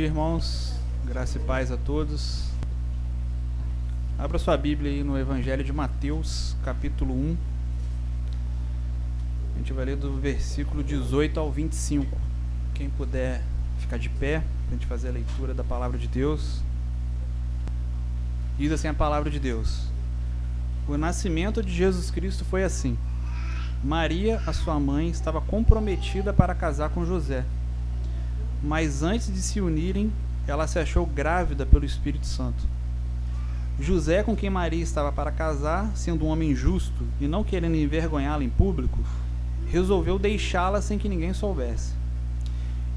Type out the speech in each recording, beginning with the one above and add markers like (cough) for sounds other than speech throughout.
dia, irmãos. Graça e paz a todos. Abra sua Bíblia aí no Evangelho de Mateus, capítulo 1. A gente vai ler do versículo 18 ao 25. Quem puder ficar de pé, a gente fazer a leitura da palavra de Deus. Diz assim a palavra de Deus: O nascimento de Jesus Cristo foi assim. Maria, a sua mãe, estava comprometida para casar com José mas antes de se unirem, ela se achou grávida pelo Espírito Santo. José, com quem Maria estava para casar, sendo um homem justo e não querendo envergonhá-la em público, resolveu deixá-la sem que ninguém soubesse.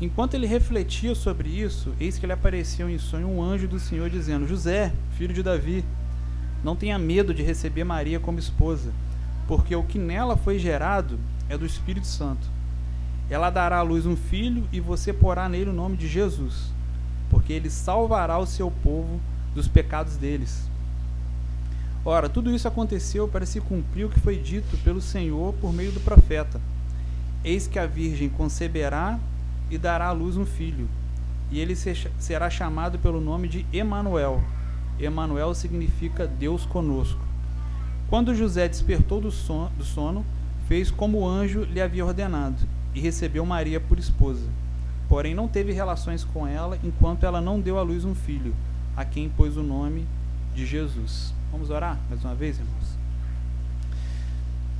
Enquanto ele refletia sobre isso, eis que lhe apareceu em sonho um anjo do Senhor dizendo: José, filho de Davi, não tenha medo de receber Maria como esposa, porque o que nela foi gerado é do Espírito Santo. Ela dará à luz um filho e você porá nele o nome de Jesus, porque ele salvará o seu povo dos pecados deles. Ora, tudo isso aconteceu para se cumprir o que foi dito pelo Senhor por meio do profeta. Eis que a virgem conceberá e dará à luz um filho, e ele será chamado pelo nome de Emanuel. Emanuel significa Deus conosco. Quando José despertou do sono, fez como o anjo lhe havia ordenado e recebeu Maria por esposa. Porém, não teve relações com ela enquanto ela não deu à luz um filho, a quem pôs o nome de Jesus. Vamos orar mais uma vez, irmãos?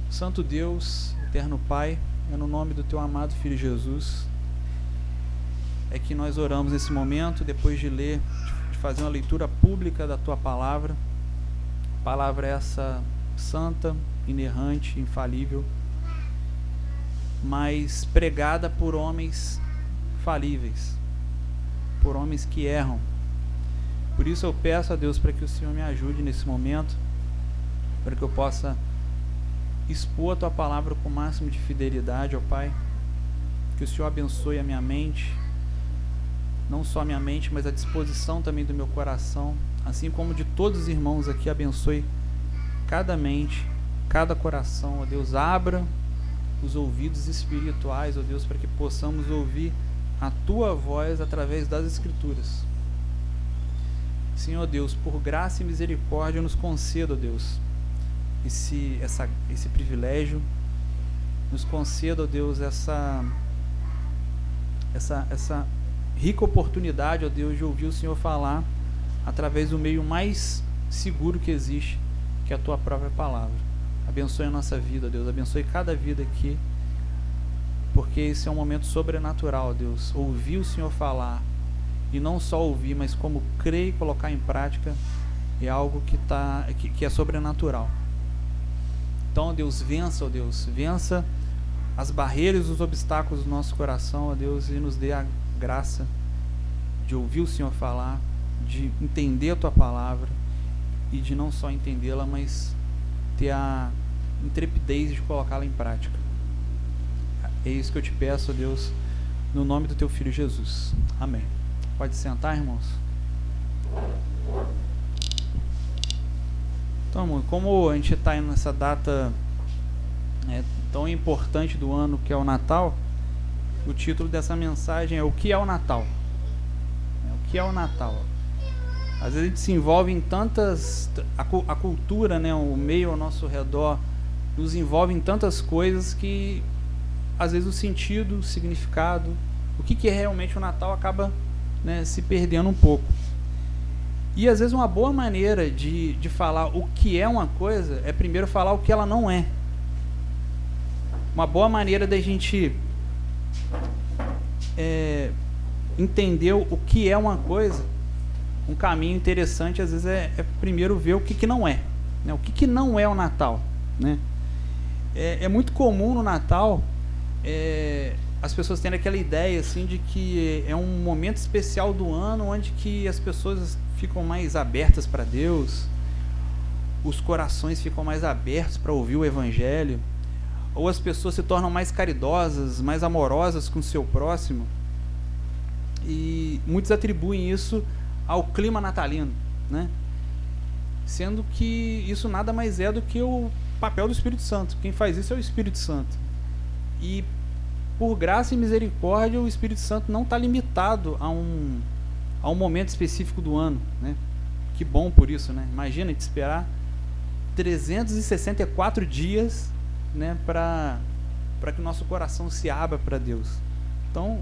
Santo Deus, eterno Pai, é no nome do teu amado Filho Jesus, é que nós oramos nesse momento, depois de ler, de fazer uma leitura pública da tua palavra. Palavra essa santa, inerrante, infalível mas pregada por homens falíveis, por homens que erram. Por isso eu peço a Deus para que o Senhor me ajude nesse momento, para que eu possa expor a tua palavra com o máximo de fidelidade, ó Pai. Que o Senhor abençoe a minha mente, não só a minha mente, mas a disposição também do meu coração, assim como de todos os irmãos aqui, abençoe cada mente, cada coração, ó Deus, abra os ouvidos espirituais, ó oh Deus, para que possamos ouvir a tua voz através das Escrituras. Senhor Deus, por graça e misericórdia, nos conceda, ó Deus, esse, essa, esse privilégio, nos conceda, ó Deus, essa, essa, essa rica oportunidade, ó Deus, de ouvir o Senhor falar através do meio mais seguro que existe, que é a tua própria palavra. Abençoe a nossa vida, Deus. Abençoe cada vida aqui. Porque esse é um momento sobrenatural, Deus. Ouvir o Senhor falar. E não só ouvir, mas como crer e colocar em prática é algo que, tá, que, que é sobrenatural. Então, Deus, vença, ó Deus. Vença as barreiras, os obstáculos do nosso coração, ó Deus, e nos dê a graça de ouvir o Senhor falar, de entender a tua palavra e de não só entendê-la, mas ter a intrepidez de colocá-la em prática. É isso que eu te peço, Deus, no nome do teu filho Jesus. Amém. Pode sentar, irmãos. Então, como a gente está nessa data é, tão importante do ano que é o Natal, o título dessa mensagem é O que é o Natal? É, o que é o Natal? Às vezes a gente se envolve em tantas. A, a cultura, né, o meio ao nosso redor, nos envolve em tantas coisas que às vezes o sentido, o significado, o que, que é realmente o Natal acaba né, se perdendo um pouco. E às vezes uma boa maneira de, de falar o que é uma coisa é primeiro falar o que ela não é. Uma boa maneira da gente é, entender o que é uma coisa um caminho interessante às vezes é, é primeiro ver o que, que não é, né? o que, que não é o Natal, né? É, é muito comum no Natal é, as pessoas terem aquela ideia assim de que é um momento especial do ano onde que as pessoas ficam mais abertas para Deus, os corações ficam mais abertos para ouvir o Evangelho, ou as pessoas se tornam mais caridosas, mais amorosas com o seu próximo. E muitos atribuem isso ao clima natalino, né? Sendo que isso nada mais é do que o papel do Espírito Santo. Quem faz isso é o Espírito Santo. E por graça e misericórdia, o Espírito Santo não está limitado a um, a um momento específico do ano, né? Que bom por isso, né? Imagina te esperar 364 dias, né, para para que o nosso coração se abra para Deus. Então,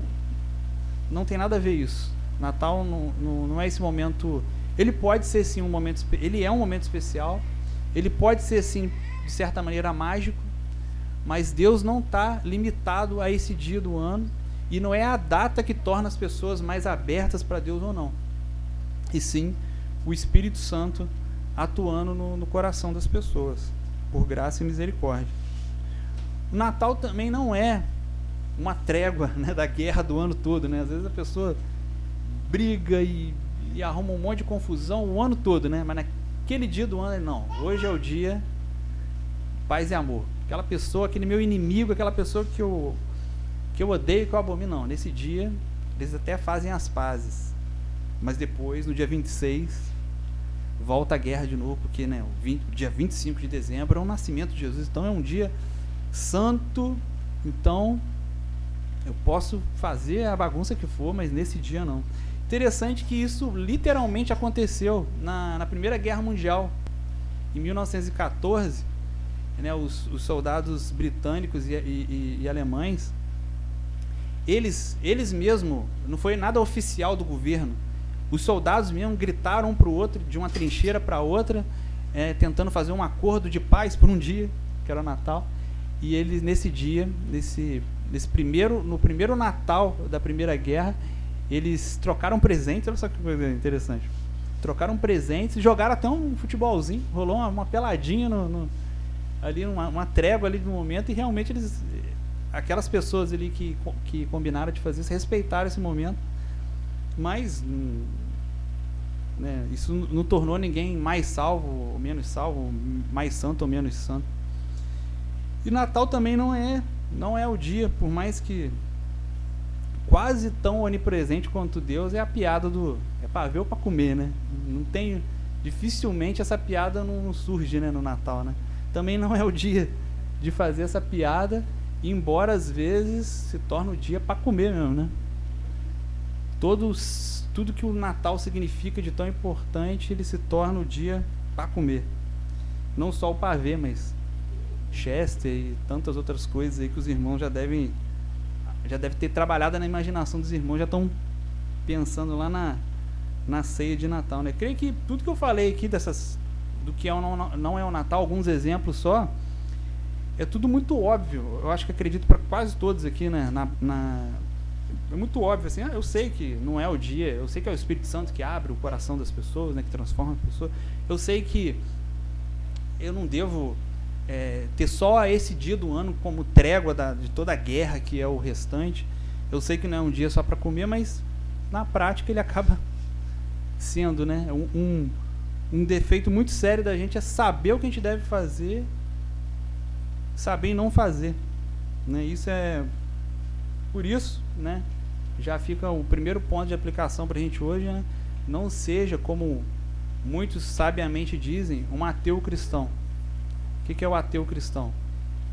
não tem nada a ver isso. Natal não, não, não é esse momento. Ele pode ser sim um momento. Ele é um momento especial. Ele pode ser sim de certa maneira mágico, mas Deus não está limitado a esse dia do ano e não é a data que torna as pessoas mais abertas para Deus ou não. E sim o Espírito Santo atuando no, no coração das pessoas, por graça e misericórdia. O Natal também não é uma trégua (laughs) né, da guerra do ano todo. Né? Às vezes a pessoa briga e, e, arruma um monte de confusão o ano todo, né? mas naquele dia do ano, não. Hoje é o dia paz e amor. Aquela pessoa, aquele meu inimigo, aquela pessoa que eu, que eu odeio, que eu abomino, não. Nesse dia, eles até fazem as pazes. Mas depois, no dia 26, volta a guerra de novo, porque né, o, 20, o dia 25 de dezembro é o nascimento de Jesus. Então é um dia santo. Então eu posso fazer a bagunça que for, mas nesse dia não. Interessante que isso literalmente aconteceu na, na Primeira Guerra Mundial, em 1914. Né, os, os soldados britânicos e, e, e alemães, eles, eles mesmo, não foi nada oficial do governo, os soldados mesmo gritaram um para o outro, de uma trincheira para outra, é, tentando fazer um acordo de paz por um dia, que era o Natal. E eles, nesse dia, nesse, nesse primeiro, no primeiro Natal da Primeira Guerra, eles trocaram presentes. Olha só que coisa interessante. Trocaram presentes e jogaram até um futebolzinho. Rolou uma, uma peladinha no, no, ali, uma, uma trégua ali no momento. E realmente eles, aquelas pessoas ali que, que combinaram de fazer isso, respeitaram esse momento. Mas hum, né, isso não tornou ninguém mais salvo ou menos salvo, mais santo ou menos santo. E Natal também não é, não é o dia, por mais que quase tão onipresente quanto Deus, é a piada do é para ver ou para comer, né? Não tem dificilmente essa piada não surge, né, no Natal, né? Também não é o dia de fazer essa piada, embora às vezes se torne o dia para comer mesmo, né? Todos tudo que o Natal significa de tão importante, ele se torna o dia para comer. Não só o pavê, mas Chester e tantas outras coisas aí que os irmãos já devem já deve ter trabalhado na imaginação dos irmãos, já estão pensando lá na, na ceia de Natal, né? Creio que tudo que eu falei aqui dessas do que é não, não é o Natal, alguns exemplos só, é tudo muito óbvio. Eu acho que acredito para quase todos aqui, né? Na, na, é muito óbvio assim, ah, eu sei que não é o dia, eu sei que é o Espírito Santo que abre o coração das pessoas, né, que transforma a pessoa. Eu sei que eu não devo é, ter só esse dia do ano como trégua da, de toda a guerra que é o restante. Eu sei que não é um dia só para comer, mas na prática ele acaba (laughs) sendo, né, um, um, defeito muito sério da gente é saber o que a gente deve fazer, saber e não fazer, né? Isso é por isso, né? já fica o primeiro ponto de aplicação para a gente hoje, né? Não seja como muitos sabiamente dizem, um ateu cristão. O que, é o ateu cristão?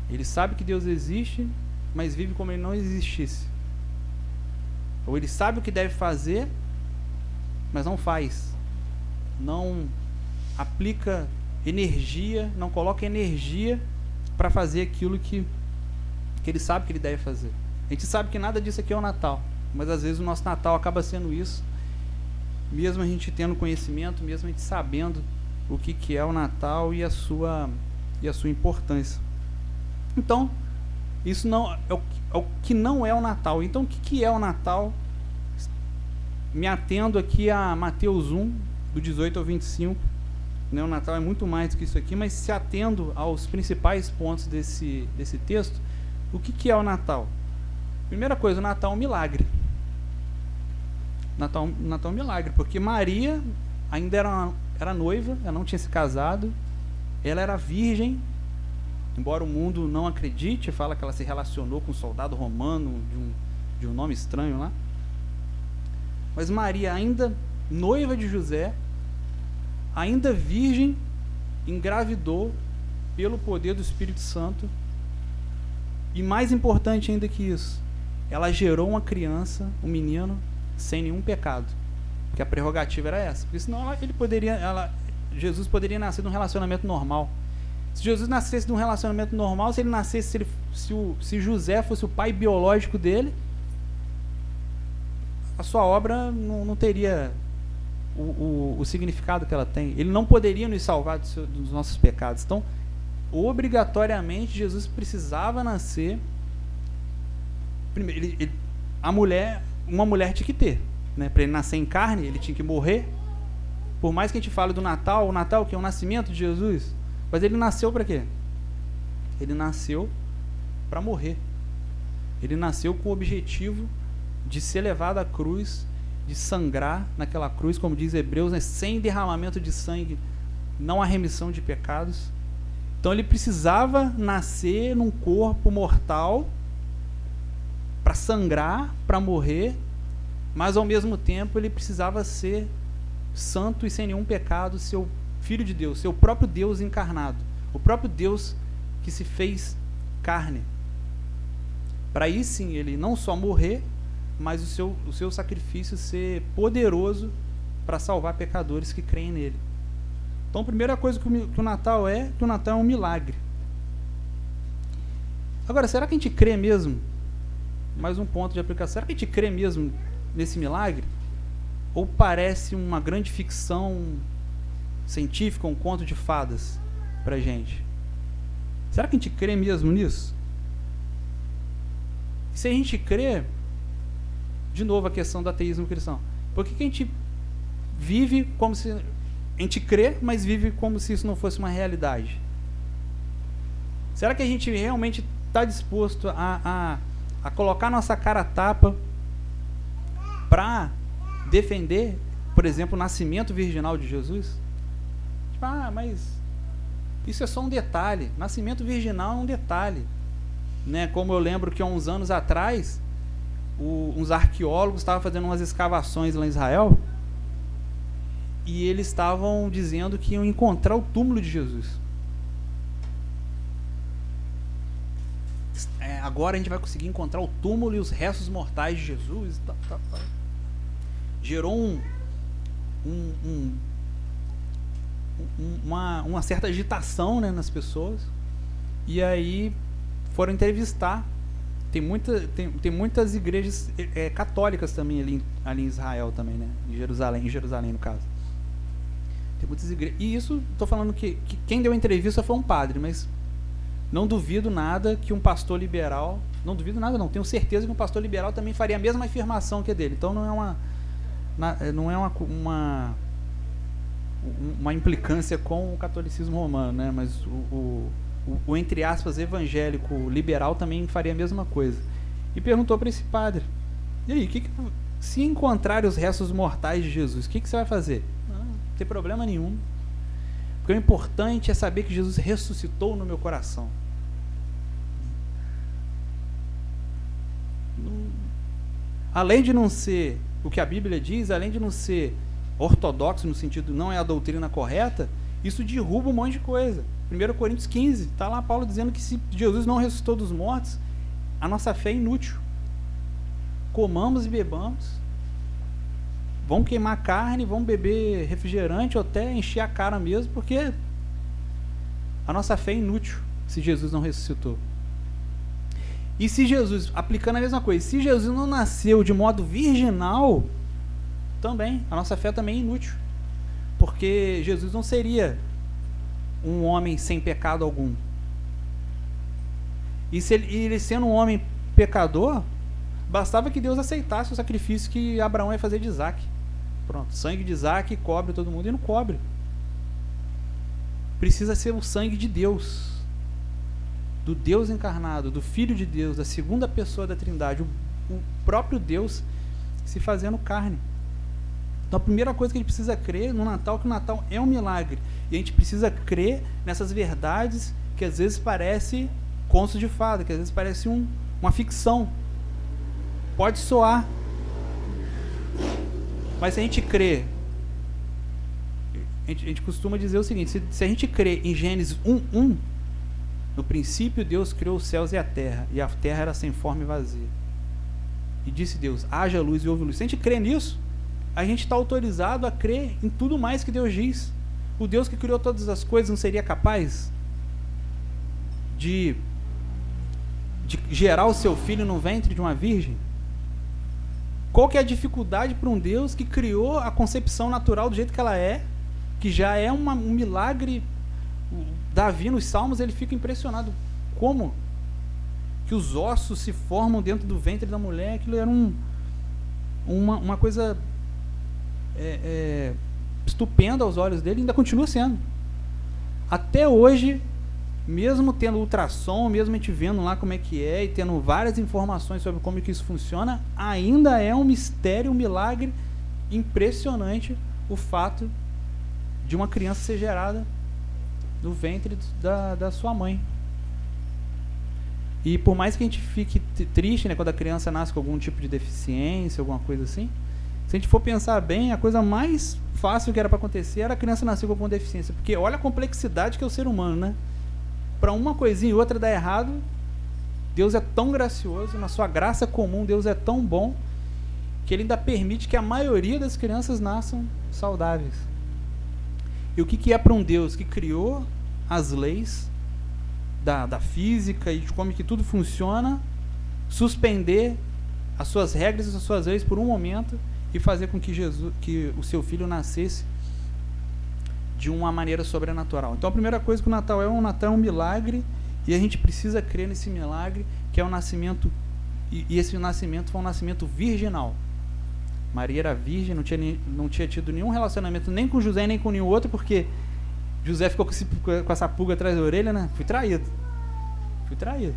Ele sabe que Deus existe, mas vive como ele não existisse. Ou ele sabe o que deve fazer, mas não faz. Não aplica energia, não coloca energia para fazer aquilo que, que ele sabe que ele deve fazer. A gente sabe que nada disso aqui é o Natal. Mas às vezes o nosso Natal acaba sendo isso, mesmo a gente tendo conhecimento, mesmo a gente sabendo o que, que é o Natal e a sua e a sua importância. Então, isso não é o, é o que não é o Natal. Então, o que, que é o Natal? Me atendo aqui a Mateus 1, do 18 ao 25. Né? O Natal é muito mais do que isso aqui, mas se atendo aos principais pontos desse, desse texto, o que, que é o Natal? Primeira coisa, o Natal é um milagre. Natal, Natal é um milagre, porque Maria ainda era, era noiva, ela não tinha se casado, ela era virgem, embora o mundo não acredite, fala que ela se relacionou com um soldado romano de um, de um nome estranho lá. Mas Maria, ainda noiva de José, ainda virgem, engravidou pelo poder do Espírito Santo. E mais importante ainda que isso, ela gerou uma criança, um menino, sem nenhum pecado. O Que a prerrogativa era essa. Porque senão ela, ele poderia, ela, Jesus poderia nascer de um relacionamento normal. Se Jesus nascesse de um relacionamento normal, se ele nascesse, se, ele, se, o, se José fosse o pai biológico dele, a sua obra não, não teria o, o, o, significado que ela tem. Ele não poderia nos salvar dos, dos nossos pecados. Então, obrigatoriamente, Jesus precisava nascer. Primeiro, ele, ele, a mulher, uma mulher tinha que ter. Né? Para ele nascer em carne, ele tinha que morrer. Por mais que a gente fale do Natal, o Natal que é o nascimento de Jesus, mas ele nasceu para quê? Ele nasceu para morrer. Ele nasceu com o objetivo de ser levado à cruz, de sangrar naquela cruz, como diz Hebreus, né? sem derramamento de sangue, não há remissão de pecados. Então ele precisava nascer num corpo mortal para sangrar, para morrer, mas ao mesmo tempo ele precisava ser santo e sem nenhum pecado, seu filho de Deus, seu próprio Deus encarnado, o próprio Deus que se fez carne. Para aí sim ele não só morrer, mas o seu, o seu sacrifício ser poderoso para salvar pecadores que creem nele. Então, a primeira coisa que o, que o Natal é, que o Natal é um milagre. Agora, será que a gente crê mesmo? Mais um ponto de aplicação. Será que a gente crê mesmo nesse milagre? Ou parece uma grande ficção científica, um conto de fadas para gente? Será que a gente crê mesmo nisso? Se a gente crê, de novo a questão do ateísmo cristão. Por que, que a gente vive como se. A gente crê, mas vive como se isso não fosse uma realidade? Será que a gente realmente está disposto a, a, a colocar nossa cara a tapa para defender, por exemplo, o nascimento virginal de Jesus? Tipo, ah, mas isso é só um detalhe. Nascimento virginal é um detalhe. Né? Como eu lembro que há uns anos atrás, o, uns arqueólogos estavam fazendo umas escavações lá em Israel e eles estavam dizendo que iam encontrar o túmulo de Jesus. É, agora a gente vai conseguir encontrar o túmulo e os restos mortais de Jesus. Tá, tá, tá. Gerou um, um, um uma, uma certa agitação né, nas pessoas. E aí foram entrevistar. Tem, muita, tem, tem muitas igrejas é, católicas também ali, ali em Israel também, né? Em Jerusalém, em Jerusalém no caso. Tem muitas igrejas. E isso, estou falando que, que quem deu a entrevista foi um padre, mas não duvido nada que um pastor liberal, não duvido nada não, tenho certeza que um pastor liberal também faria a mesma afirmação que a dele. Então não é uma, não é uma, uma uma implicância com o catolicismo romano, né? Mas o, o, o, entre aspas evangélico liberal também faria a mesma coisa. E perguntou para esse padre: e aí, que que, se encontrar os restos mortais de Jesus, o que, que você vai fazer? Não, não tem problema nenhum. Porque o importante é saber que Jesus ressuscitou no meu coração. Além de não ser o que a Bíblia diz, além de não ser ortodoxo no sentido não é a doutrina correta, isso derruba um monte de coisa. 1 Coríntios 15, está lá Paulo dizendo que se Jesus não ressuscitou dos mortos, a nossa fé é inútil. Comamos e bebamos. Vamos queimar carne, vamos beber refrigerante ou até encher a cara mesmo, porque a nossa fé é inútil se Jesus não ressuscitou. E se Jesus, aplicando a mesma coisa, se Jesus não nasceu de modo virginal, também, a nossa fé também é inútil. Porque Jesus não seria um homem sem pecado algum. E se ele, ele sendo um homem pecador, bastava que Deus aceitasse o sacrifício que Abraão ia fazer de Isaac. Pronto, sangue de Isaac cobre todo mundo e não cobre. Precisa ser o sangue de Deus, do Deus encarnado, do Filho de Deus, da segunda pessoa da Trindade, o, o próprio Deus se fazendo carne. Então a primeira coisa que a gente precisa crer no Natal é que o Natal é um milagre. E a gente precisa crer nessas verdades que às vezes parece conto de fada, que às vezes parece um, uma ficção. Pode soar. Mas se a gente crê, a gente, a gente costuma dizer o seguinte, se, se a gente crê em Gênesis 1.1, no princípio Deus criou os céus e a terra, e a terra era sem forma e vazia. E disse Deus, haja luz e houve luz. Se a gente crê nisso, a gente está autorizado a crer em tudo mais que Deus diz. O Deus que criou todas as coisas não seria capaz de, de gerar o seu filho no ventre de uma virgem? Qual que é a dificuldade para um Deus que criou a concepção natural do jeito que ela é, que já é uma, um milagre? Davi nos Salmos ele fica impressionado como que os ossos se formam dentro do ventre da mulher. Aquilo era um, uma, uma coisa é, é, estupenda aos olhos dele, ainda continua sendo. Até hoje, mesmo tendo ultrassom, mesmo a gente vendo lá como é que é e tendo várias informações sobre como que isso funciona, ainda é um mistério, um milagre impressionante o fato de uma criança ser gerada no ventre da, da sua mãe. E por mais que a gente fique triste, né, quando a criança nasce com algum tipo de deficiência, alguma coisa assim, se a gente for pensar bem, a coisa mais fácil que era para acontecer era a criança nascer com alguma deficiência, porque olha a complexidade que é o ser humano, né? Para uma coisinha e outra dar errado, Deus é tão gracioso, na sua graça comum, Deus é tão bom que ele ainda permite que a maioria das crianças nasçam saudáveis. E o que, que é para um Deus que criou as leis, da, da física e de como que tudo funciona, suspender as suas regras e as suas leis por um momento e fazer com que Jesus, que o seu filho nascesse de uma maneira sobrenatural. Então a primeira coisa que o Natal é, o Natal é um milagre e a gente precisa crer nesse milagre que é o nascimento e, e esse nascimento foi um nascimento virginal. Maria era virgem, não tinha, não tinha tido nenhum relacionamento nem com José nem com nenhum outro, porque José ficou com, esse, com essa pulga atrás da orelha, né? Fui traído. Fui traído.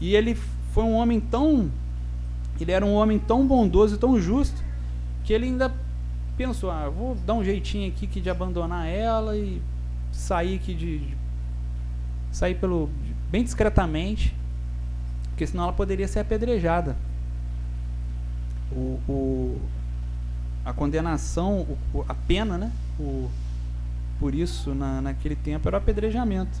E ele foi um homem tão. Ele era um homem tão bondoso e tão justo que ele ainda pensou: ah, vou dar um jeitinho aqui que de abandonar ela e sair aqui de. de sair pelo. bem discretamente, porque senão ela poderia ser apedrejada. O, o a condenação, o, a pena, né? O, por isso, na, naquele tempo, era o apedrejamento.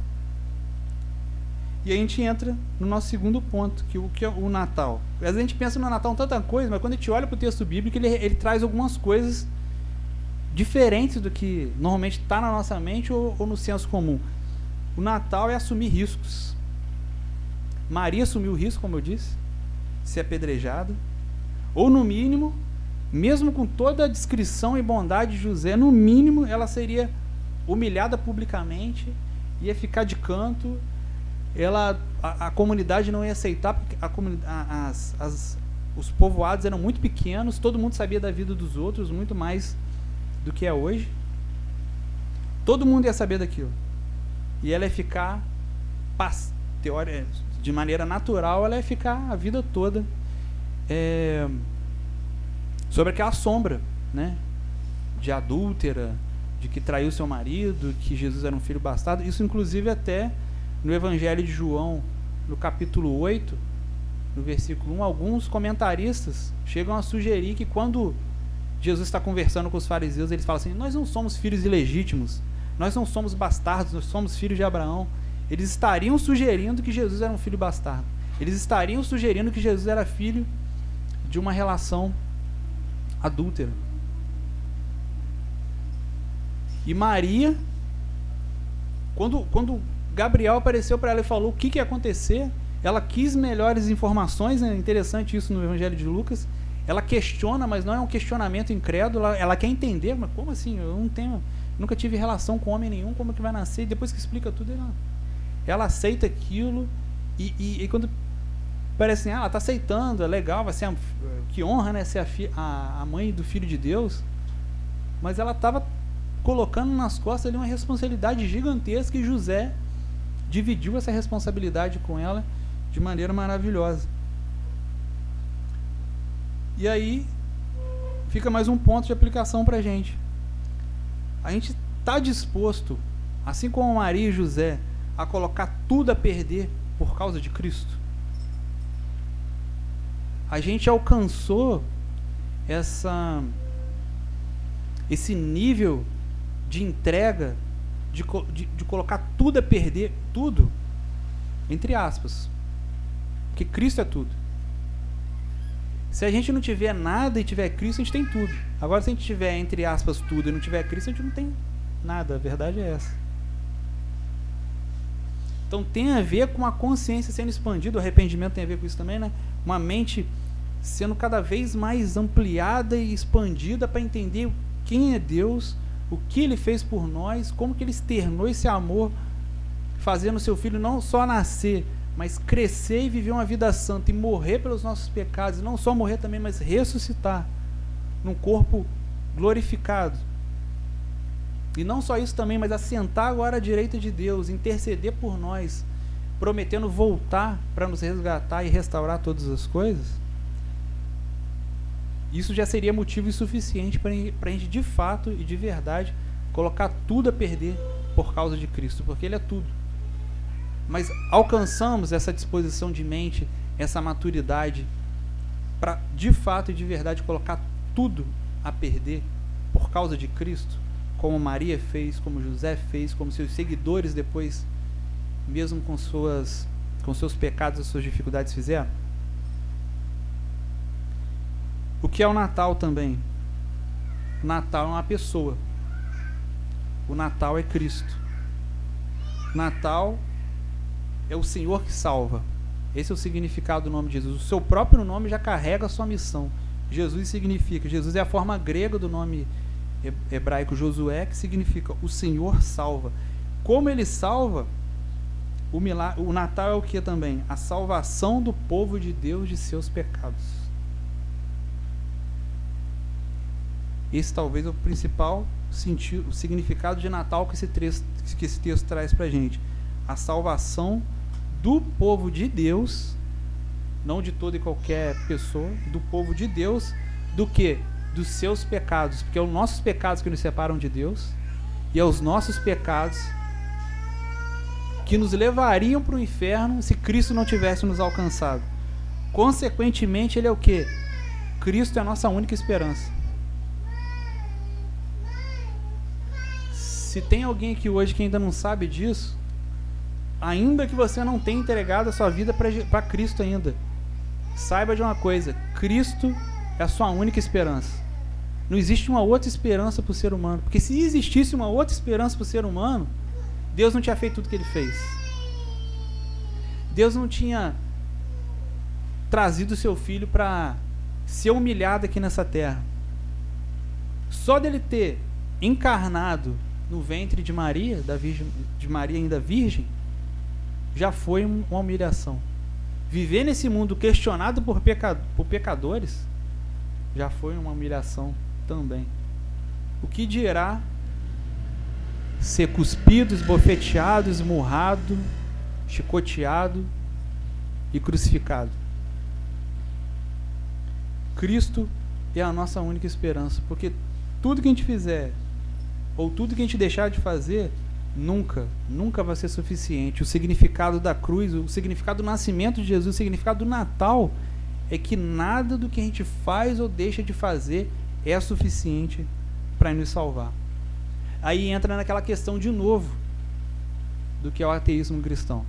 E a gente entra no nosso segundo ponto, que o que é o Natal. Às vezes a gente pensa no Natal tanta coisa, mas quando a gente olha para o texto bíblico, ele, ele traz algumas coisas diferentes do que normalmente está na nossa mente ou, ou no senso comum. O Natal é assumir riscos. Maria assumiu o risco, como eu disse, ser apedrejada. Ou, no mínimo, mesmo com toda a descrição e bondade de José, no mínimo ela seria humilhada publicamente, ia ficar de canto, ela, a, a comunidade não ia aceitar, porque a, a, as, as, os povoados eram muito pequenos, todo mundo sabia da vida dos outros, muito mais do que é hoje. Todo mundo ia saber daquilo. E ela ia ficar, de maneira natural, ela ia ficar a vida toda é, sobre aquela sombra, né? De adúltera, de que traiu seu marido, que Jesus era um filho bastardo. Isso, inclusive, até no Evangelho de João, no capítulo 8, no versículo 1, alguns comentaristas chegam a sugerir que quando Jesus está conversando com os fariseus, eles falam assim: Nós não somos filhos ilegítimos, nós não somos bastardos, nós somos filhos de Abraão. Eles estariam sugerindo que Jesus era um filho bastardo. Eles estariam sugerindo que Jesus era filho de uma relação adúltera. E Maria, quando, quando Gabriel apareceu para ela e falou o que, que ia acontecer, ela quis melhores informações, é interessante isso no Evangelho de Lucas. Ela questiona, mas não é um questionamento incrédulo, ela, quer entender, mas como assim? Eu não tenho, nunca tive relação com homem nenhum, como que vai nascer? E depois que explica tudo, ela, ela aceita aquilo e, e, e quando parece assim, ah, ela está aceitando, é legal, vai ser a, que honra, né, ser a, fi, a, a mãe do filho de Deus. Mas ela estava colocando nas costas ali uma responsabilidade gigantesca e José dividiu essa responsabilidade com ela de maneira maravilhosa. E aí fica mais um ponto de aplicação para a gente. A gente está disposto, assim como Maria e José, a colocar tudo a perder por causa de Cristo? A gente alcançou essa esse nível de entrega, de, de, de colocar tudo a perder, tudo, entre aspas. Porque Cristo é tudo. Se a gente não tiver nada e tiver Cristo, a gente tem tudo. Agora, se a gente tiver, entre aspas, tudo e não tiver Cristo, a gente não tem nada. A verdade é essa. Então tem a ver com a consciência sendo expandida, o arrependimento tem a ver com isso também, né? Uma mente sendo cada vez mais ampliada e expandida para entender quem é Deus, o que ele fez por nós, como que ele externou esse amor, fazendo seu filho não só nascer, mas crescer e viver uma vida santa e morrer pelos nossos pecados, e não só morrer também, mas ressuscitar num corpo glorificado. E não só isso também, mas assentar agora à direita de Deus, interceder por nós, prometendo voltar para nos resgatar e restaurar todas as coisas. Isso já seria motivo suficiente para a gente de fato e de verdade colocar tudo a perder por causa de Cristo, porque Ele é tudo mas alcançamos essa disposição de mente, essa maturidade para de fato e de verdade colocar tudo a perder por causa de Cristo, como Maria fez, como José fez, como seus seguidores depois, mesmo com suas com seus pecados e suas dificuldades fizeram? O que é o Natal também? O Natal é uma pessoa. O Natal é Cristo. Natal é o Senhor que salva. Esse é o significado do nome de Jesus. O seu próprio nome já carrega a sua missão. Jesus significa, Jesus é a forma grega do nome hebraico Josué, que significa o Senhor salva. Como ele salva, o, milagre, o Natal é o que também? A salvação do povo de Deus de seus pecados. Esse talvez é o principal sentido, o significado de Natal que esse, texto, que esse texto traz para a gente. A salvação do povo de Deus, não de toda e qualquer pessoa, do povo de Deus, do que? Dos seus pecados, porque é os nossos pecados que nos separam de Deus, e é os nossos pecados que nos levariam para o inferno se Cristo não tivesse nos alcançado. Consequentemente, ele é o que? Cristo é a nossa única esperança. Se tem alguém aqui hoje que ainda não sabe disso, ainda que você não tenha entregado a sua vida para Cristo ainda, saiba de uma coisa: Cristo é a sua única esperança. Não existe uma outra esperança para o ser humano. Porque se existisse uma outra esperança para o ser humano, Deus não tinha feito tudo que ele fez. Deus não tinha trazido o seu filho para ser humilhado aqui nessa terra. Só dele ter encarnado no ventre de Maria, da virgem, de Maria ainda virgem, já foi uma humilhação. Viver nesse mundo questionado por, peca, por pecadores já foi uma humilhação também. O que dirá ser cuspido, esbofeteado, esmurrado, chicoteado e crucificado? Cristo é a nossa única esperança, porque tudo que a gente fizer, ou tudo que a gente deixar de fazer, Nunca, nunca vai ser suficiente. O significado da cruz, o significado do nascimento de Jesus, o significado do Natal é que nada do que a gente faz ou deixa de fazer é suficiente para nos salvar. Aí entra naquela questão de novo do que é o ateísmo cristão.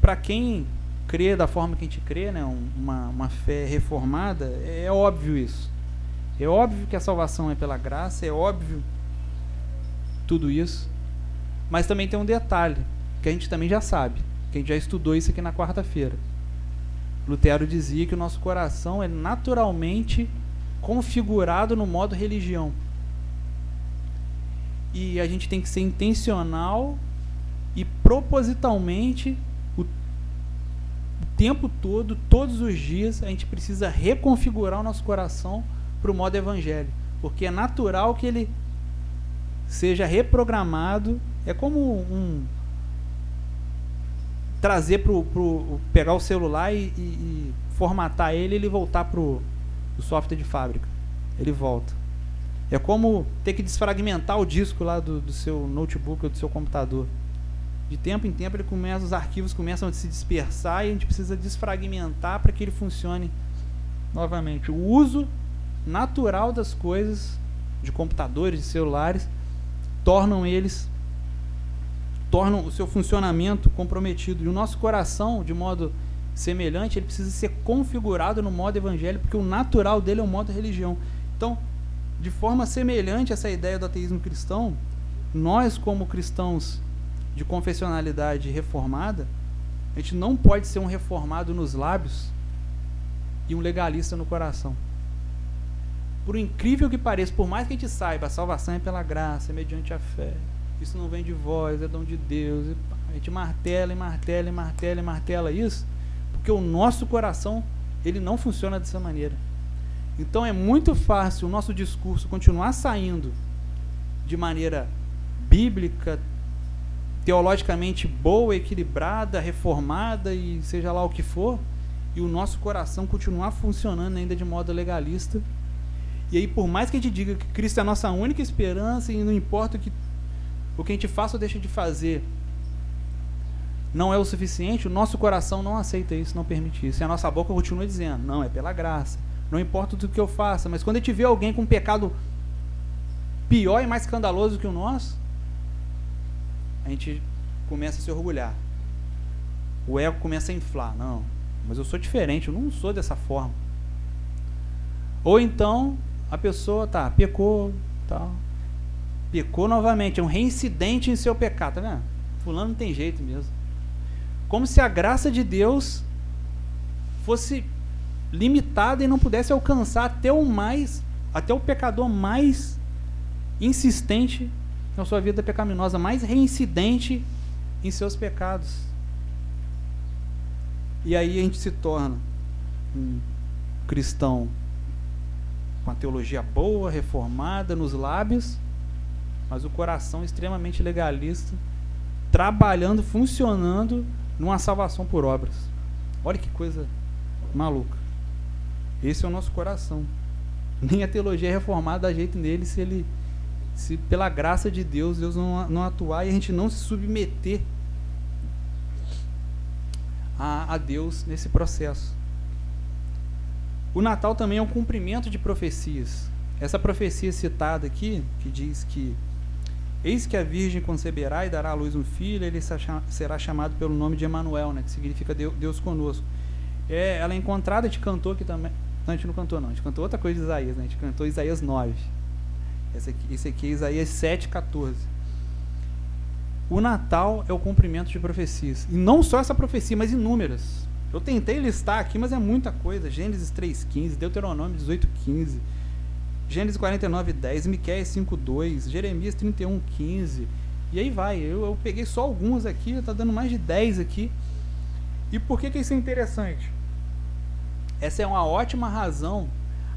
Para quem crê da forma que a gente crê, né, uma, uma fé reformada, é óbvio isso. É óbvio que a salvação é pela graça, é óbvio tudo isso. Mas também tem um detalhe, que a gente também já sabe, que a gente já estudou isso aqui na quarta-feira. Lutero dizia que o nosso coração é naturalmente configurado no modo religião. E a gente tem que ser intencional e propositalmente o, tempo todo, todos os dias, a gente precisa reconfigurar o nosso coração para o modo evangelho, porque é natural que ele seja reprogramado. É como um trazer para pro pegar o celular e, e, e formatar ele ele voltar para o software de fábrica. Ele volta. É como ter que desfragmentar o disco lá do, do seu notebook ou do seu computador. De tempo em tempo ele começa, os arquivos começam a se dispersar e a gente precisa desfragmentar para que ele funcione novamente. O uso natural das coisas, de computadores, de celulares, tornam eles tornam o seu funcionamento comprometido e o nosso coração de modo semelhante, ele precisa ser configurado no modo evangelho, porque o natural dele é o modo religião. Então, de forma semelhante a essa ideia do ateísmo cristão, nós, como cristãos de confessionalidade reformada, a gente não pode ser um reformado nos lábios e um legalista no coração. Por incrível que pareça, por mais que a gente saiba, a salvação é pela graça, é mediante a fé. Isso não vem de vós, é dom de Deus. A gente martela e martela e martela e martela isso, porque o nosso coração, ele não funciona dessa maneira. Então é muito fácil o nosso discurso continuar saindo de maneira bíblica, teologicamente boa, equilibrada, reformada e seja lá o que for, e o nosso coração continuar funcionando ainda de modo legalista. E aí, por mais que a gente diga que Cristo é a nossa única esperança e não importa o que, o que a gente faça ou deixa de fazer, não é o suficiente, o nosso coração não aceita isso, não permite isso. E a nossa boca continua dizendo: não, é pela graça. Não importa o que eu faça, mas quando a gente vê alguém com um pecado pior e mais escandaloso que o nosso, a gente começa a se orgulhar. O ego começa a inflar. Não, mas eu sou diferente, eu não sou dessa forma. Ou então a pessoa tá, pecou, tal. Pecou novamente, é um reincidente em seu pecado, tá vendo? Fulano não tem jeito mesmo. Como se a graça de Deus fosse limitada e não pudesse alcançar até o mais, até o pecador mais insistente na sua vida pecaminosa, mais reincidente em seus pecados. E aí a gente se torna um cristão com a teologia boa, reformada nos lábios, mas o coração extremamente legalista, trabalhando, funcionando numa salvação por obras. Olha que coisa maluca. Esse é o nosso coração. Nem a teologia é reformada dá jeito nele se ele se pela graça de Deus, Deus não, não atuar e a gente não se submeter a, a Deus nesse processo. O Natal também é um cumprimento de profecias. Essa profecia citada aqui, que diz que Eis que a Virgem conceberá e dará à luz um filho, ele será chamado pelo nome de Emanuel, né, que significa Deus conosco. É, ela é encontrada, a gente cantou aqui também. Não, a gente não cantou não, a gente cantou outra coisa de Isaías, né? A gente cantou Isaías 9. Esse aqui, esse aqui é Isaías 7, 14. O Natal é o cumprimento de profecias. E não só essa profecia, mas inúmeras. Eu tentei listar aqui, mas é muita coisa. Gênesis 3,15, Deuteronômio 18,15, Gênesis 49, 10, Miqueias 5, 2, Jeremias 31, 15. E aí vai. Eu, eu peguei só alguns aqui, está dando mais de 10 aqui. E por que, que isso é interessante? Essa é uma ótima razão,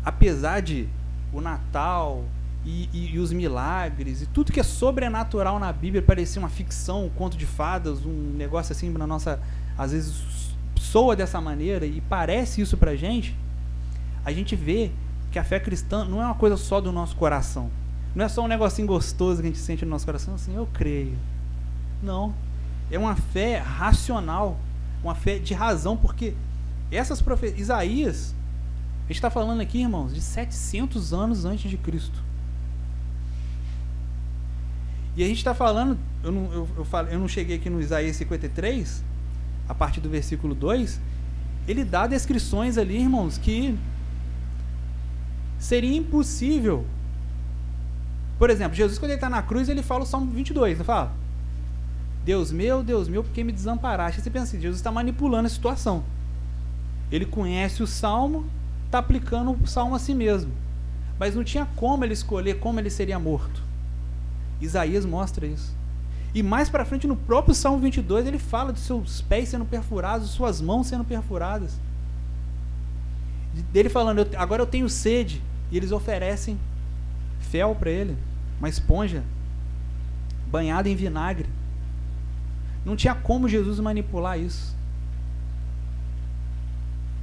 apesar de o Natal, e, e, e, os milagres e tudo que é sobrenatural na Bíblia parecer uma ficção, um conto de fadas, um negócio assim na nossa, às vezes soa dessa maneira e parece isso pra gente, a gente vê que a fé cristã não é uma coisa só do nosso coração. Não é só um negocinho gostoso que a gente sente no nosso coração, assim, eu creio. Não. É uma fé racional, uma fé de razão, porque essas profecias, Isaías, a gente está falando aqui, irmãos, de 700 anos antes de Cristo. E a gente está falando, eu não, eu, eu, falei, eu não cheguei aqui no Isaías 53, a partir do versículo 2, ele dá descrições ali, irmãos, que seria impossível. Por exemplo, Jesus, quando ele está na cruz, ele fala o Salmo 22, não fala? Deus meu, Deus meu, por que me desamparaste? Você pensa assim, Jesus está manipulando a situação. Ele conhece o Salmo, está aplicando o Salmo a si mesmo. Mas não tinha como ele escolher como ele seria morto. Isaías mostra isso. E mais para frente, no próprio Salmo 22, ele fala de seus pés sendo perfurados, suas mãos sendo perfuradas. Dele falando, agora eu tenho sede. E eles oferecem fel para ele, uma esponja banhada em vinagre. Não tinha como Jesus manipular isso.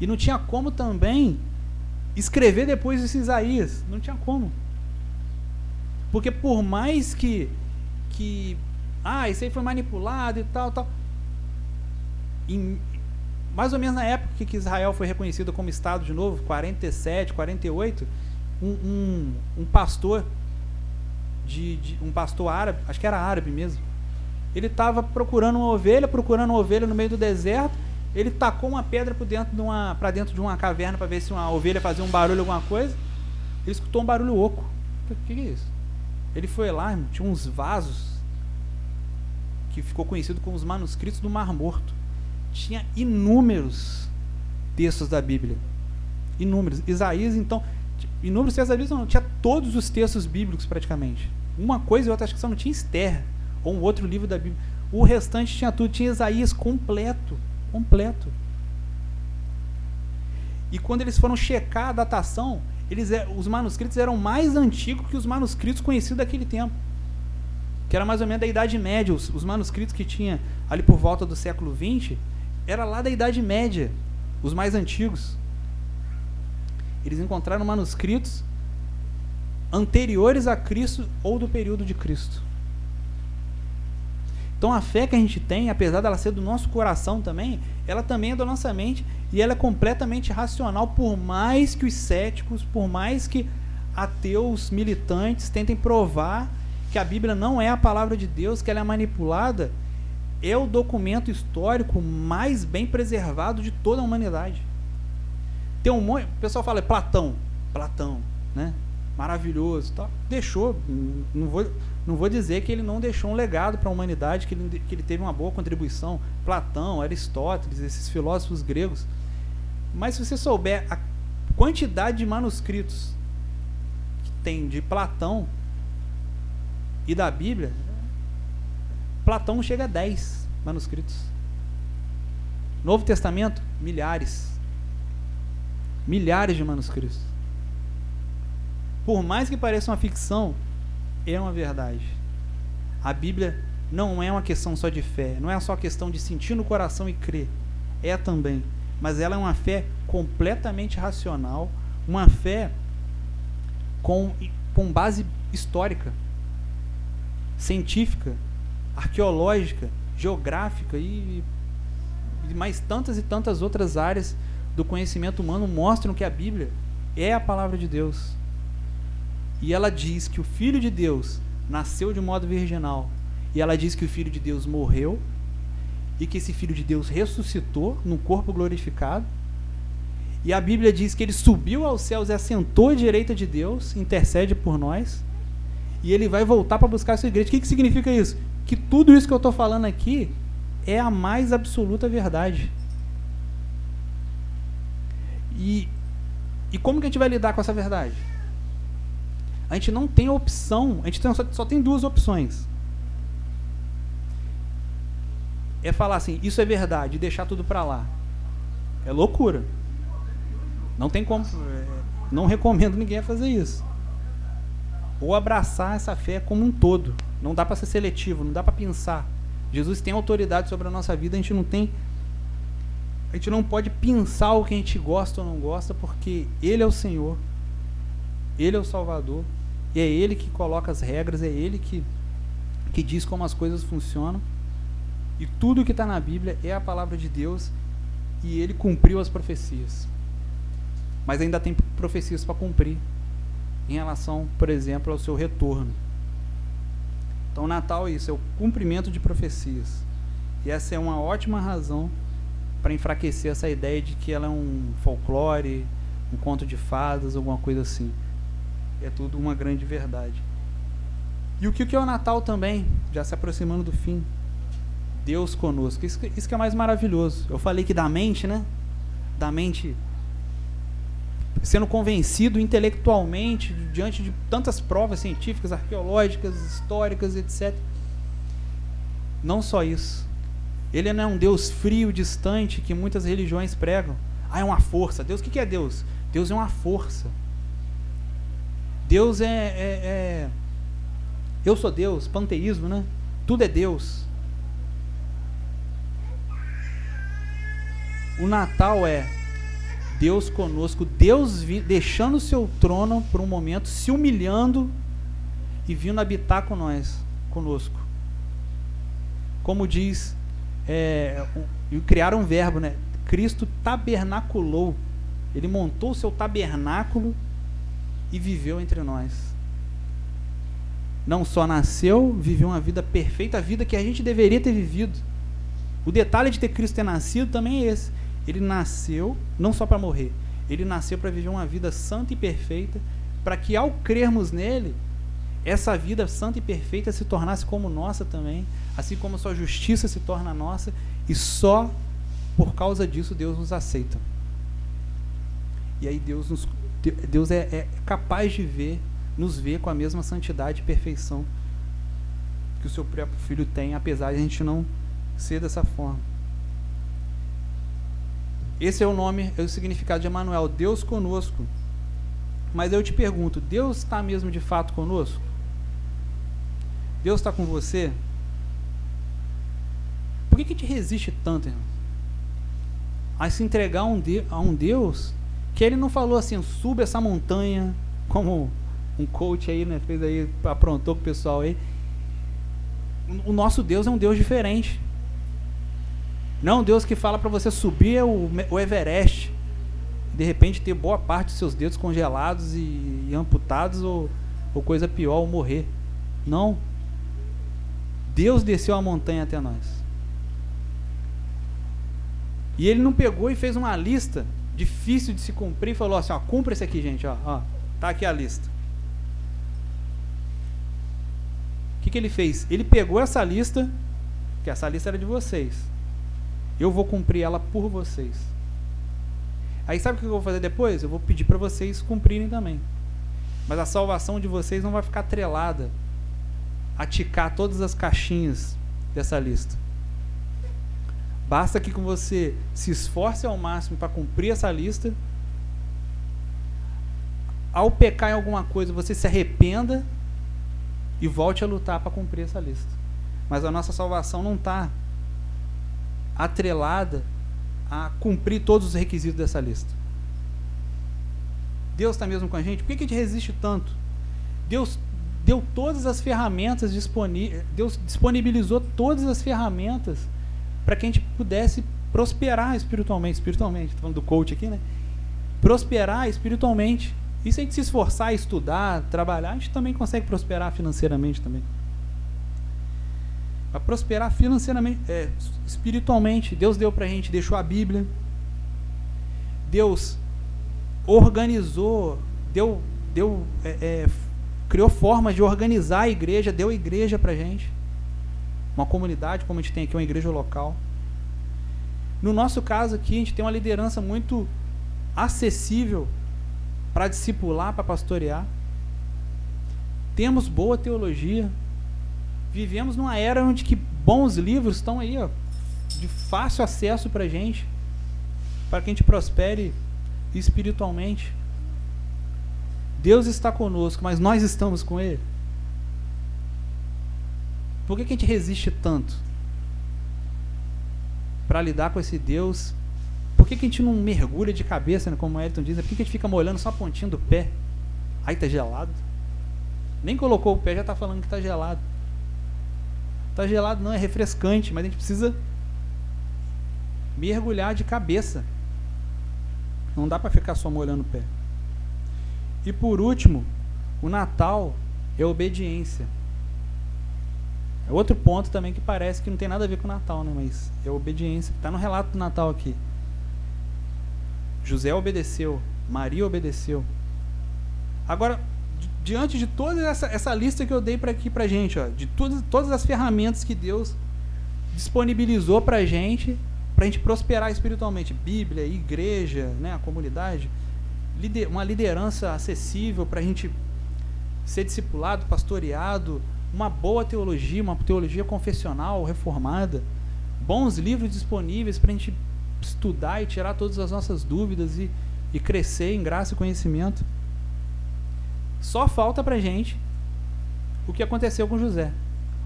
E não tinha como também escrever depois desse Isaías. Não tinha como. Porque por mais que que ah, isso aí foi manipulado e tal, tal. Em, mais ou menos na época que Israel foi reconhecido como estado de novo, 47, 48, um, um, um pastor de, de, um pastor árabe, acho que era árabe mesmo. Ele estava procurando uma ovelha, procurando uma ovelha no meio do deserto. Ele tacou uma pedra para dentro, de uma, dentro de uma caverna para ver se uma ovelha fazia um barulho, alguma coisa. Ele escutou um barulho oco. O que, que é isso? Ele foi lá, tinha uns vasos que ficou conhecido como os manuscritos do Mar Morto. Tinha inúmeros textos da Bíblia. Inúmeros. Isaías, então, inúmeros textos da Bíblia, não, tinha todos os textos bíblicos praticamente. Uma coisa e outra, acho que só não tinha Esther, ou um outro livro da Bíblia. O restante tinha tudo, tinha Isaías completo, completo. E quando eles foram checar a datação, eles, é, os manuscritos eram mais antigos que os manuscritos conhecidos daquele tempo. Que era mais ou menos da Idade Média. Os, os manuscritos que tinha ali por volta do século XX, era lá da Idade Média, os mais antigos. Eles encontraram manuscritos anteriores a Cristo ou do período de Cristo. Então a fé que a gente tem, apesar dela ser do nosso coração também, ela também é da nossa mente e ela é completamente racional, por mais que os céticos, por mais que ateus militantes tentem provar que a Bíblia não é a palavra de Deus, que ela é manipulada, é o documento histórico mais bem preservado de toda a humanidade. Tem um monte, o pessoal fala é Platão, Platão, né? Maravilhoso, tal. Deixou, não vou não vou dizer que ele não deixou um legado para a humanidade, que ele, que ele teve uma boa contribuição. Platão, Aristóteles, esses filósofos gregos. Mas se você souber a quantidade de manuscritos que tem de Platão e da Bíblia, Platão chega a 10 manuscritos. Novo Testamento, milhares. Milhares de manuscritos. Por mais que pareça uma ficção, é uma verdade. A Bíblia não é uma questão só de fé, não é só questão de sentir no coração e crer. É também. Mas ela é uma fé completamente racional, uma fé com, com base histórica, científica, arqueológica, geográfica e, e mais tantas e tantas outras áreas do conhecimento humano mostram que a Bíblia é a palavra de Deus. E ela diz que o Filho de Deus nasceu de modo virginal. E ela diz que o Filho de Deus morreu. E que esse Filho de Deus ressuscitou num corpo glorificado. E a Bíblia diz que ele subiu aos céus e assentou à direita de Deus, intercede por nós. E ele vai voltar para buscar a sua igreja. O que, que significa isso? Que tudo isso que eu estou falando aqui é a mais absoluta verdade. E, e como que a gente vai lidar com essa verdade? a gente não tem opção, a gente tem, só, só tem duas opções. É falar assim, isso é verdade, e deixar tudo para lá. É loucura. Não tem como. É, não recomendo ninguém a fazer isso. Ou abraçar essa fé como um todo. Não dá para ser seletivo, não dá para pensar. Jesus tem autoridade sobre a nossa vida, a gente não tem. A gente não pode pensar o que a gente gosta ou não gosta, porque Ele é o Senhor. Ele é o Salvador. E é Ele que coloca as regras, é Ele que, que diz como as coisas funcionam. E tudo que está na Bíblia é a palavra de Deus e Ele cumpriu as profecias. Mas ainda tem profecias para cumprir em relação, por exemplo, ao seu retorno. Então, Natal é isso, é o cumprimento de profecias. E essa é uma ótima razão para enfraquecer essa ideia de que ela é um folclore, um conto de fadas, alguma coisa assim é tudo uma grande verdade. E o que é o Natal também, já se aproximando do fim? Deus conosco. Isso, que é mais maravilhoso. Eu falei que da mente, né? Da mente sendo convencido intelectualmente diante de tantas provas científicas, arqueológicas, históricas, etc. Não só isso. Ele não é um Deus frio, distante, que muitas religiões pregam. Ah, é uma força. Deus, o que é Deus? Deus é uma força. Deus é, é, é, Eu sou Deus, panteísmo, né? Tudo é Deus. O Natal é Deus conosco, Deus deixando o seu trono por um momento, se humilhando e vindo habitar com nós, conosco. Como diz, é, criaram um verbo, né? Cristo tabernaculou. Ele montou o seu tabernáculo e viveu entre nós. Não só nasceu, viveu uma vida perfeita, a vida que a gente deveria ter vivido. O detalhe de ter Cristo ter nascido também é esse. Ele nasceu não só para morrer, ele nasceu para viver uma vida santa e perfeita, para que ao crermos nele, essa vida santa e perfeita se tornasse como nossa também, assim como sua justiça se torna nossa, e só por causa disso Deus nos aceita. E aí Deus, nos, Deus é, é capaz de ver, nos ver com a mesma santidade e perfeição que o seu próprio filho tem, apesar de a gente não ser dessa forma. Esse é o nome, é o significado de Emmanuel, Deus conosco. Mas eu te pergunto, Deus está mesmo de fato conosco? Deus está com você? Por que, que te resiste tanto, irmão? A se entregar a um, Deus que ele não falou assim, suba essa montanha, (laughs) como um coach aí, né, fez aí, aprontou com o pessoal aí. O nosso Deus é um Deus diferente. Não é um Deus que fala para você subir o, o Everest, de repente ter boa parte dos seus dedos congelados e, e amputados ou, ou coisa pior, ou morrer. Não. Deus desceu a montanha até nós. E ele não pegou e fez uma lista difícil de se cumprir e falou assim: ó, cumpra esse aqui, gente, ó, ó tá aqui a lista. O que, que ele fez? Ele pegou essa lista, que essa lista era de vocês. Eu vou cumprir ela por vocês. Aí sabe o que eu vou fazer depois? Eu vou pedir para vocês cumprirem também. Mas a salvação de vocês não vai ficar atrelada a ticar todas as caixinhas dessa lista. Basta que você se esforce ao máximo para cumprir essa lista. Ao pecar em alguma coisa, você se arrependa e volte a lutar para cumprir essa lista. Mas a nossa salvação não está atrelada a cumprir todos os requisitos dessa lista. Deus está mesmo com a gente? Por que, que a gente resiste tanto? Deus deu todas as ferramentas disponíveis, Deus disponibilizou todas as ferramentas para que a gente pudesse prosperar espiritualmente, espiritualmente, estou falando do coach aqui, né? Prosperar espiritualmente. E se a gente se esforçar, estudar, trabalhar, a gente também consegue prosperar financeiramente também. Para prosperar financeiramente, é, espiritualmente, Deus deu para a gente, deixou a Bíblia. Deus organizou, deu, deu é, é, criou formas de organizar a igreja, deu igreja para gente. Uma comunidade, como a gente tem aqui, uma igreja local. No nosso caso aqui, a gente tem uma liderança muito acessível para discipular, para pastorear. Temos boa teologia. Vivemos numa era onde que bons livros estão aí, ó, de fácil acesso para gente, para que a gente prospere espiritualmente. Deus está conosco, mas nós estamos com Ele? Por que, que a gente resiste tanto? Para lidar com esse Deus. Por que, que a gente não mergulha de cabeça, né, como o Elton diz? Por que, que a gente fica molhando só a pontinha do pé? Aí tá gelado. Nem colocou o pé, já está falando que está gelado. Está gelado não, é refrescante, mas a gente precisa mergulhar de cabeça. Não dá para ficar só molhando o pé. E por último, o Natal é obediência. É outro ponto também que parece que não tem nada a ver com o Natal, né? mas é obediência. Está no relato do Natal aqui. José obedeceu, Maria obedeceu. Agora, diante de toda essa, essa lista que eu dei para aqui para gente, ó, de todas, todas as ferramentas que Deus disponibilizou para a gente, para a gente prosperar espiritualmente, Bíblia, igreja, né, a comunidade, uma liderança acessível para a gente ser discipulado, pastoreado, uma boa teologia, uma teologia confessional, reformada, bons livros disponíveis para a gente estudar e tirar todas as nossas dúvidas e, e crescer em graça e conhecimento. Só falta para a gente o que aconteceu com José,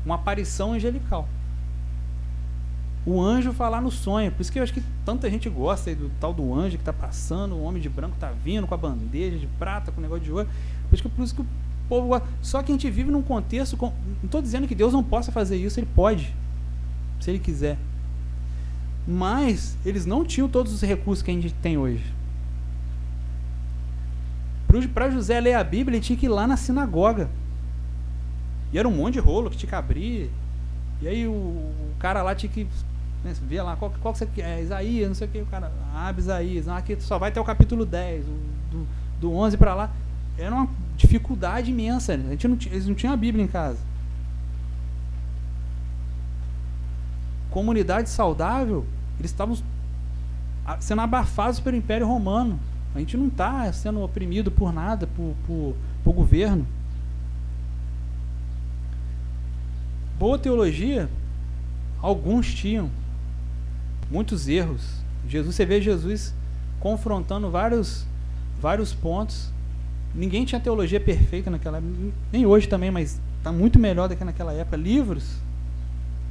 uma aparição angelical. O anjo falar no sonho, por isso que eu acho que tanta gente gosta do tal do anjo que está passando, o homem de branco está vindo com a bandeja de prata, com o negócio de ouro. Por isso que, por isso que o povo. Só que a gente vive num contexto. Com, não estou dizendo que Deus não possa fazer isso, ele pode, se ele quiser. Mas eles não tinham todos os recursos que a gente tem hoje. Para José ler a Bíblia, ele tinha que ir lá na sinagoga. E era um monte de rolo que tinha que abrir. E aí o, o cara lá tinha que Né? Você vê lá, qual, qual que você quer? É, Isaías, não sei o que, o cara abre Isaías. Não, aqui só vai até o capítulo 10, do, do 11 para lá. Era uma dificuldade imensa. Né? Não, eles não tinham a Bíblia em casa. Comunidade saudável, eles estavam sendo abafados pelo Império Romano. A gente não está sendo oprimido por nada, por, por, por governo. Boa teologia, alguns tinham muitos erros. Jesus, você vê Jesus confrontando vários, vários pontos. Ninguém tinha teologia perfeita naquela época, nem hoje também, mas está muito melhor do que naquela época. Livros.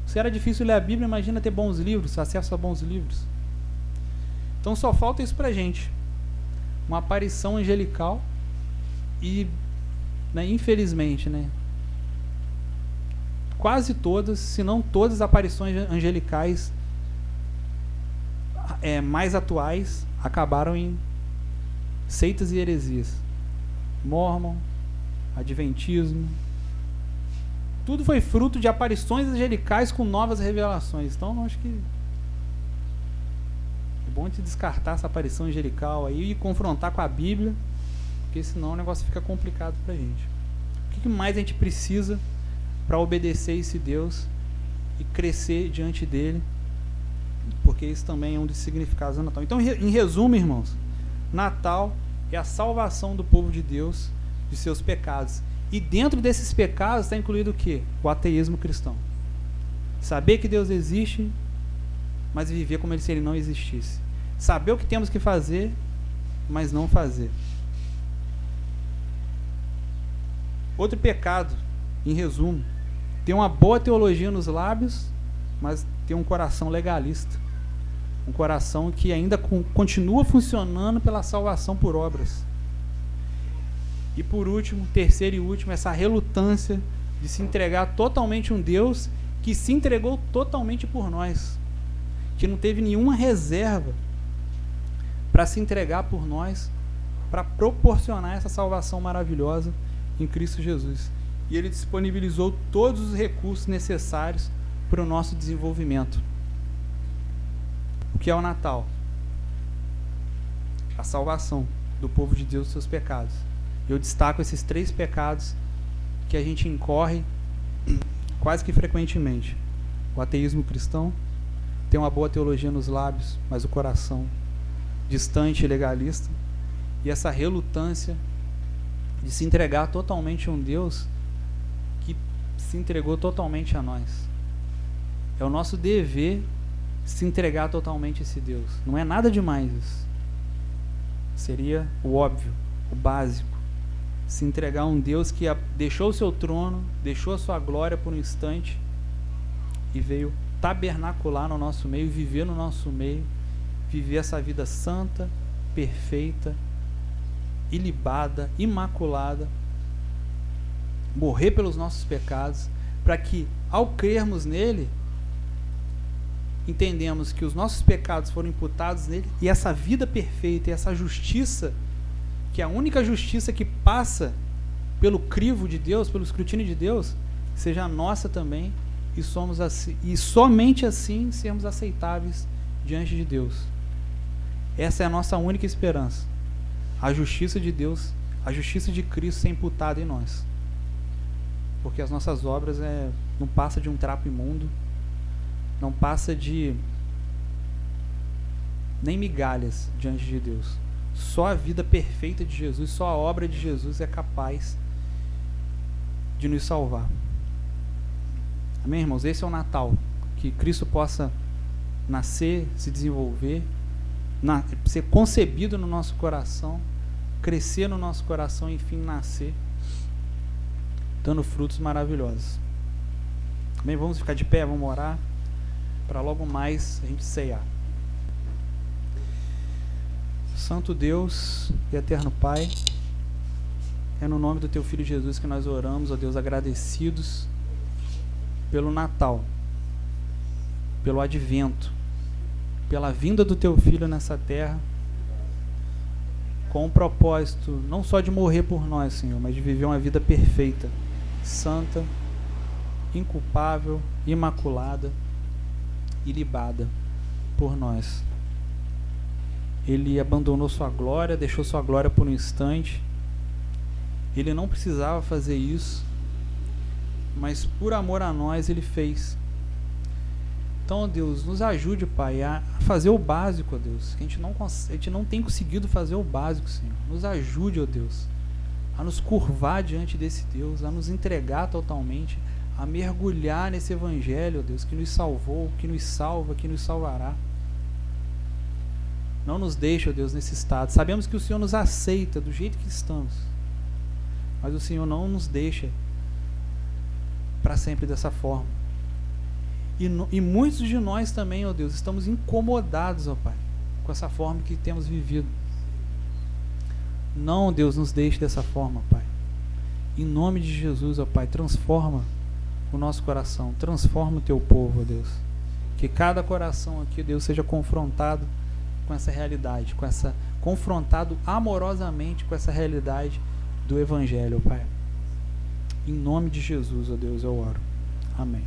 Se era difícil ler a Bíblia, imagina ter bons livros, acesso a bons livros. Então só falta isso para gente. Uma aparição angelical e, né, infelizmente, né, quase todas, se não todas as aparições angelicais é, mais atuais acabaram em seitas e heresias. Mormon, Adventismo. Tudo foi fruto de aparições angelicais com novas revelações. Então, acho que é bom te descartar essa aparição angelical aí e confrontar com a Bíblia, porque senão o negócio fica complicado pra gente. O que mais a gente precisa para obedecer esse Deus e crescer diante dele? Porque isso também é um dos significados do Natal. Então, em resumo, irmãos, Natal é a salvação do povo de Deus de seus pecados. E dentro desses pecados está incluído o quê? O ateísmo cristão. Saber que Deus existe mas viver como se ele não existisse. Saber o que temos que fazer, mas não fazer. Outro pecado, em resumo, ter uma boa teologia nos lábios, mas ter um coração legalista. Um coração que ainda continua funcionando pela salvação por obras. E por último, terceiro e último, essa relutância de se entregar totalmente a um Deus que se entregou totalmente por nós que não teve nenhuma reserva para se entregar por nós, para proporcionar essa salvação maravilhosa em Cristo Jesus. E ele disponibilizou todos os recursos necessários para o nosso desenvolvimento. O que é o Natal? A salvação do povo de Deus dos seus pecados. Eu destaco esses três pecados que a gente incorre quase que frequentemente: o ateísmo cristão, tem uma boa teologia nos lábios, mas o coração distante e legalista. E essa relutância de se entregar totalmente a um Deus que se entregou totalmente a nós. É o nosso dever se entregar totalmente a esse Deus. Não é nada demais isso. Seria o óbvio, o básico. Se entregar a um Deus que deixou o seu trono, deixou a sua glória por um instante e veio tabernacular no nosso meio, viver no nosso meio, viver essa vida santa, perfeita, ilibada, imaculada, morrer pelos nossos pecados, para que ao crermos nele, entendemos que os nossos pecados foram imputados nele e essa vida perfeita e essa justiça, que é a única justiça que passa pelo crivo de Deus, pelo escrutínio de Deus, seja nossa também e somos assim, e somente assim sermos aceitáveis diante de Deus. Essa é a nossa única esperança. A justiça de Deus, a justiça de Cristo ser imputada em nós. Porque as nossas obras é, não passa de um trapo imundo, não passa de nem migalhas diante de Deus. Só a vida perfeita de Jesus, só a obra de Jesus é capaz de nos salvar. Amém, irmãos? Esse é o Natal. Que Cristo possa nascer, se desenvolver, na, ser concebido no nosso coração, crescer no nosso coração e, enfim, nascer, dando frutos maravilhosos. Amém? Vamos ficar de pé, vamos orar, para logo mais a gente ceiar. Santo Deus e eterno Pai, é no nome do Teu Filho Jesus que nós oramos, ó Deus, agradecidos pelo Natal, pelo advento, pela vinda do teu filho nessa terra, com o propósito não só de morrer por nós, Senhor, mas de viver uma vida perfeita, santa, inculpável, imaculada, ilibada por nós. Ele abandonou sua glória, deixou sua glória por um instante. Ele não precisava fazer isso, mas por amor a nós ele fez. Então, Deus, nos ajude, Pai, a fazer o básico, Deus. Que a gente não a gente não tem conseguido fazer o básico, Senhor. Nos ajude, ó Deus, a nos curvar diante desse Deus, a nos entregar totalmente, a mergulhar nesse evangelho, ó Deus, que nos salvou, que nos salva, que nos salvará. Não nos deixe, ó Deus, nesse estado. Sabemos que o Senhor nos aceita do jeito que estamos. Mas o Senhor não nos deixa para sempre dessa forma. E, no, e muitos de nós também, ó Deus, estamos incomodados, ó Pai, com essa forma que temos vivido. Não, Deus, nos deixe dessa forma, Pai. Em nome de Jesus, ó Pai, transforma o nosso coração, transforma o teu povo, ó Deus. Que cada coração aqui, Deus, seja confrontado com essa realidade, com essa confrontado amorosamente com essa realidade do evangelho, ó Pai. Em nome de Jesus, ó Deus, eu oro. Amém.